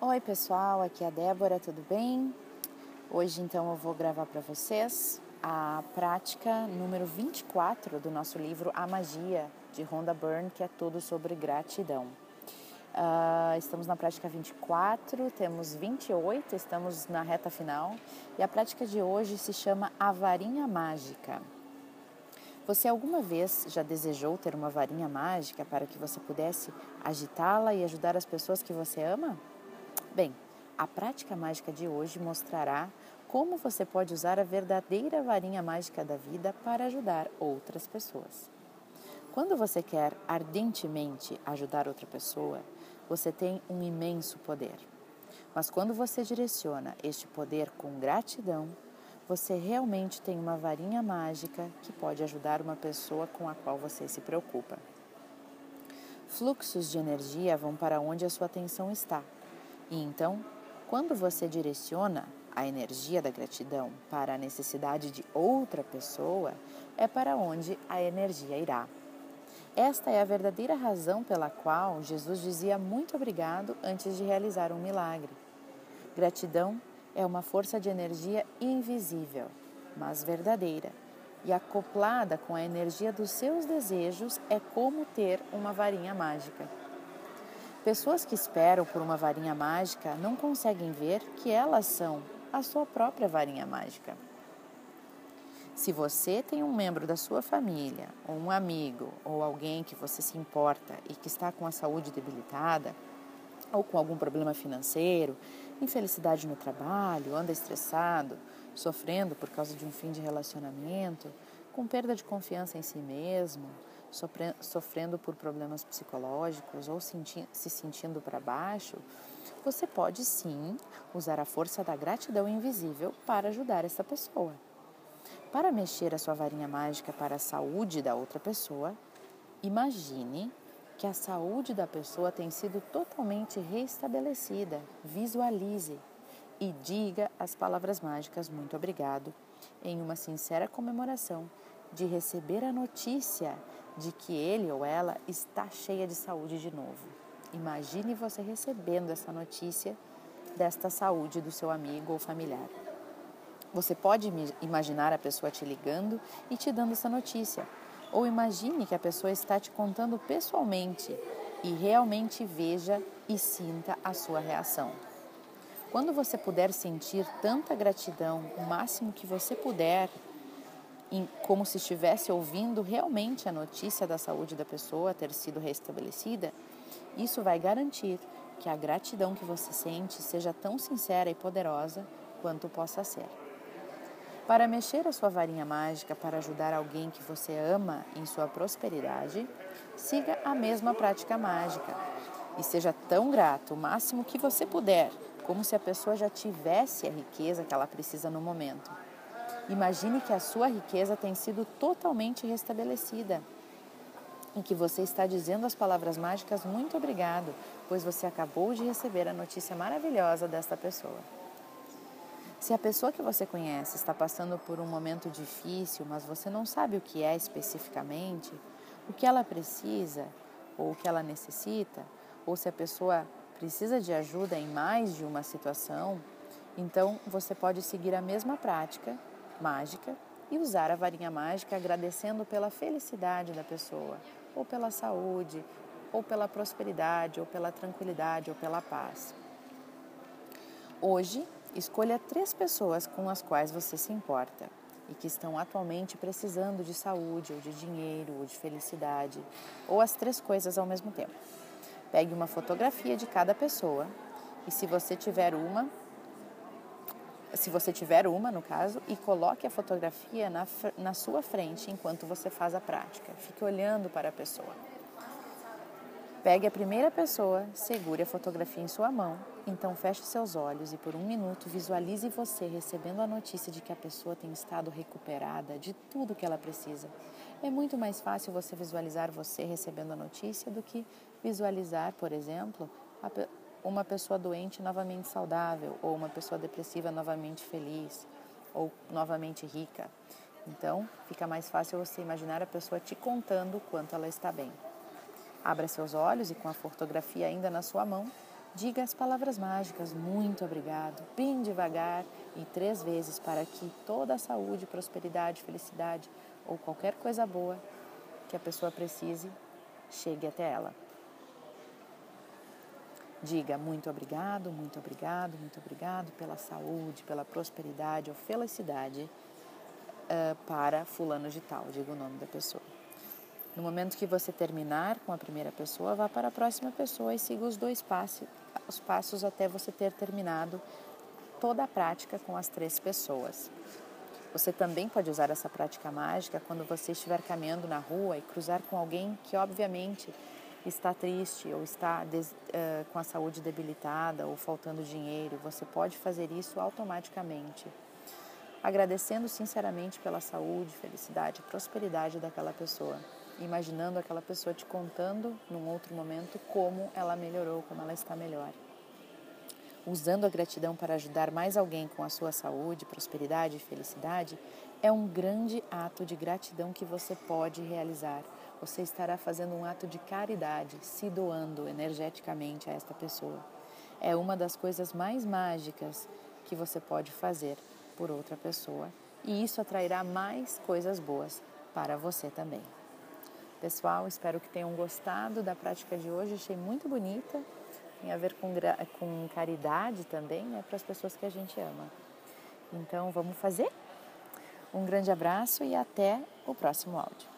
Oi, pessoal, aqui é a Débora, tudo bem? Hoje, então, eu vou gravar para vocês a prática número 24 do nosso livro A Magia, de Rhonda Byrne, que é tudo sobre gratidão. Uh, estamos na prática 24, temos 28, estamos na reta final e a prática de hoje se chama A Varinha Mágica. Você alguma vez já desejou ter uma varinha mágica para que você pudesse agitá-la e ajudar as pessoas que você ama? Bem, a prática mágica de hoje mostrará como você pode usar a verdadeira varinha mágica da vida para ajudar outras pessoas. Quando você quer ardentemente ajudar outra pessoa, você tem um imenso poder. Mas quando você direciona este poder com gratidão, você realmente tem uma varinha mágica que pode ajudar uma pessoa com a qual você se preocupa. Fluxos de energia vão para onde a sua atenção está. E então, quando você direciona a energia da gratidão para a necessidade de outra pessoa, é para onde a energia irá. Esta é a verdadeira razão pela qual Jesus dizia muito obrigado antes de realizar um milagre. Gratidão é uma força de energia invisível, mas verdadeira, e acoplada com a energia dos seus desejos é como ter uma varinha mágica. Pessoas que esperam por uma varinha mágica não conseguem ver que elas são a sua própria varinha mágica. Se você tem um membro da sua família, ou um amigo, ou alguém que você se importa e que está com a saúde debilitada, ou com algum problema financeiro, infelicidade no trabalho, anda estressado, sofrendo por causa de um fim de relacionamento, com perda de confiança em si mesmo, sofrendo por problemas psicológicos ou se sentindo para baixo, você pode sim usar a força da gratidão invisível para ajudar essa pessoa. Para mexer a sua varinha mágica para a saúde da outra pessoa, imagine que a saúde da pessoa tem sido totalmente restabelecida. Visualize e diga as palavras mágicas muito obrigado em uma sincera comemoração de receber a notícia de que ele ou ela está cheia de saúde de novo. Imagine você recebendo essa notícia desta saúde do seu amigo ou familiar. Você pode imaginar a pessoa te ligando e te dando essa notícia ou imagine que a pessoa está te contando pessoalmente e realmente veja e sinta a sua reação. Quando você puder sentir tanta gratidão, o máximo que você puder, como se estivesse ouvindo realmente a notícia da saúde da pessoa ter sido restabelecida, isso vai garantir que a gratidão que você sente seja tão sincera e poderosa quanto possa ser. Para mexer a sua varinha mágica para ajudar alguém que você ama em sua prosperidade, siga a mesma prática mágica e seja tão grato o máximo que você puder, como se a pessoa já tivesse a riqueza que ela precisa no momento. Imagine que a sua riqueza tem sido totalmente restabelecida em que você está dizendo as palavras mágicas muito obrigado, pois você acabou de receber a notícia maravilhosa desta pessoa. Se a pessoa que você conhece está passando por um momento difícil, mas você não sabe o que é especificamente, o que ela precisa ou o que ela necessita, ou se a pessoa precisa de ajuda em mais de uma situação, então você pode seguir a mesma prática mágica e usar a varinha mágica agradecendo pela felicidade da pessoa, ou pela saúde, ou pela prosperidade, ou pela tranquilidade, ou pela paz. Hoje Escolha três pessoas com as quais você se importa e que estão atualmente precisando de saúde, ou de dinheiro, ou de felicidade, ou as três coisas ao mesmo tempo. Pegue uma fotografia de cada pessoa e, se você tiver uma, se você tiver uma, no caso, e coloque a fotografia na, na sua frente enquanto você faz a prática. Fique olhando para a pessoa. Pegue a primeira pessoa, segure a fotografia em sua mão, então feche seus olhos e por um minuto visualize você recebendo a notícia de que a pessoa tem estado recuperada de tudo que ela precisa. É muito mais fácil você visualizar você recebendo a notícia do que visualizar, por exemplo, uma pessoa doente novamente saudável ou uma pessoa depressiva novamente feliz ou novamente rica. Então, fica mais fácil você imaginar a pessoa te contando quanto ela está bem. Abra seus olhos e, com a fotografia ainda na sua mão, Diga as palavras mágicas muito obrigado, bem devagar e três vezes para que toda a saúde, prosperidade, felicidade ou qualquer coisa boa que a pessoa precise chegue até ela. Diga muito obrigado, muito obrigado, muito obrigado pela saúde, pela prosperidade ou felicidade uh, para fulano de tal, diga o nome da pessoa. No momento que você terminar com a primeira pessoa, vá para a próxima pessoa e siga os dois passos, os passos até você ter terminado toda a prática com as três pessoas. Você também pode usar essa prática mágica quando você estiver caminhando na rua e cruzar com alguém que, obviamente, está triste ou está des, uh, com a saúde debilitada ou faltando dinheiro, você pode fazer isso automaticamente, agradecendo sinceramente pela saúde, felicidade e prosperidade daquela pessoa, imaginando aquela pessoa te contando num outro momento como ela melhorou, como ela está melhor. Usando a gratidão para ajudar mais alguém com a sua saúde, prosperidade e felicidade é um grande ato de gratidão que você pode realizar você estará fazendo um ato de caridade, se doando energeticamente a esta pessoa. É uma das coisas mais mágicas que você pode fazer por outra pessoa e isso atrairá mais coisas boas para você também. Pessoal, espero que tenham gostado da prática de hoje, achei muito bonita, tem a ver com, com caridade também, né, para as pessoas que a gente ama. Então, vamos fazer? Um grande abraço e até o próximo áudio.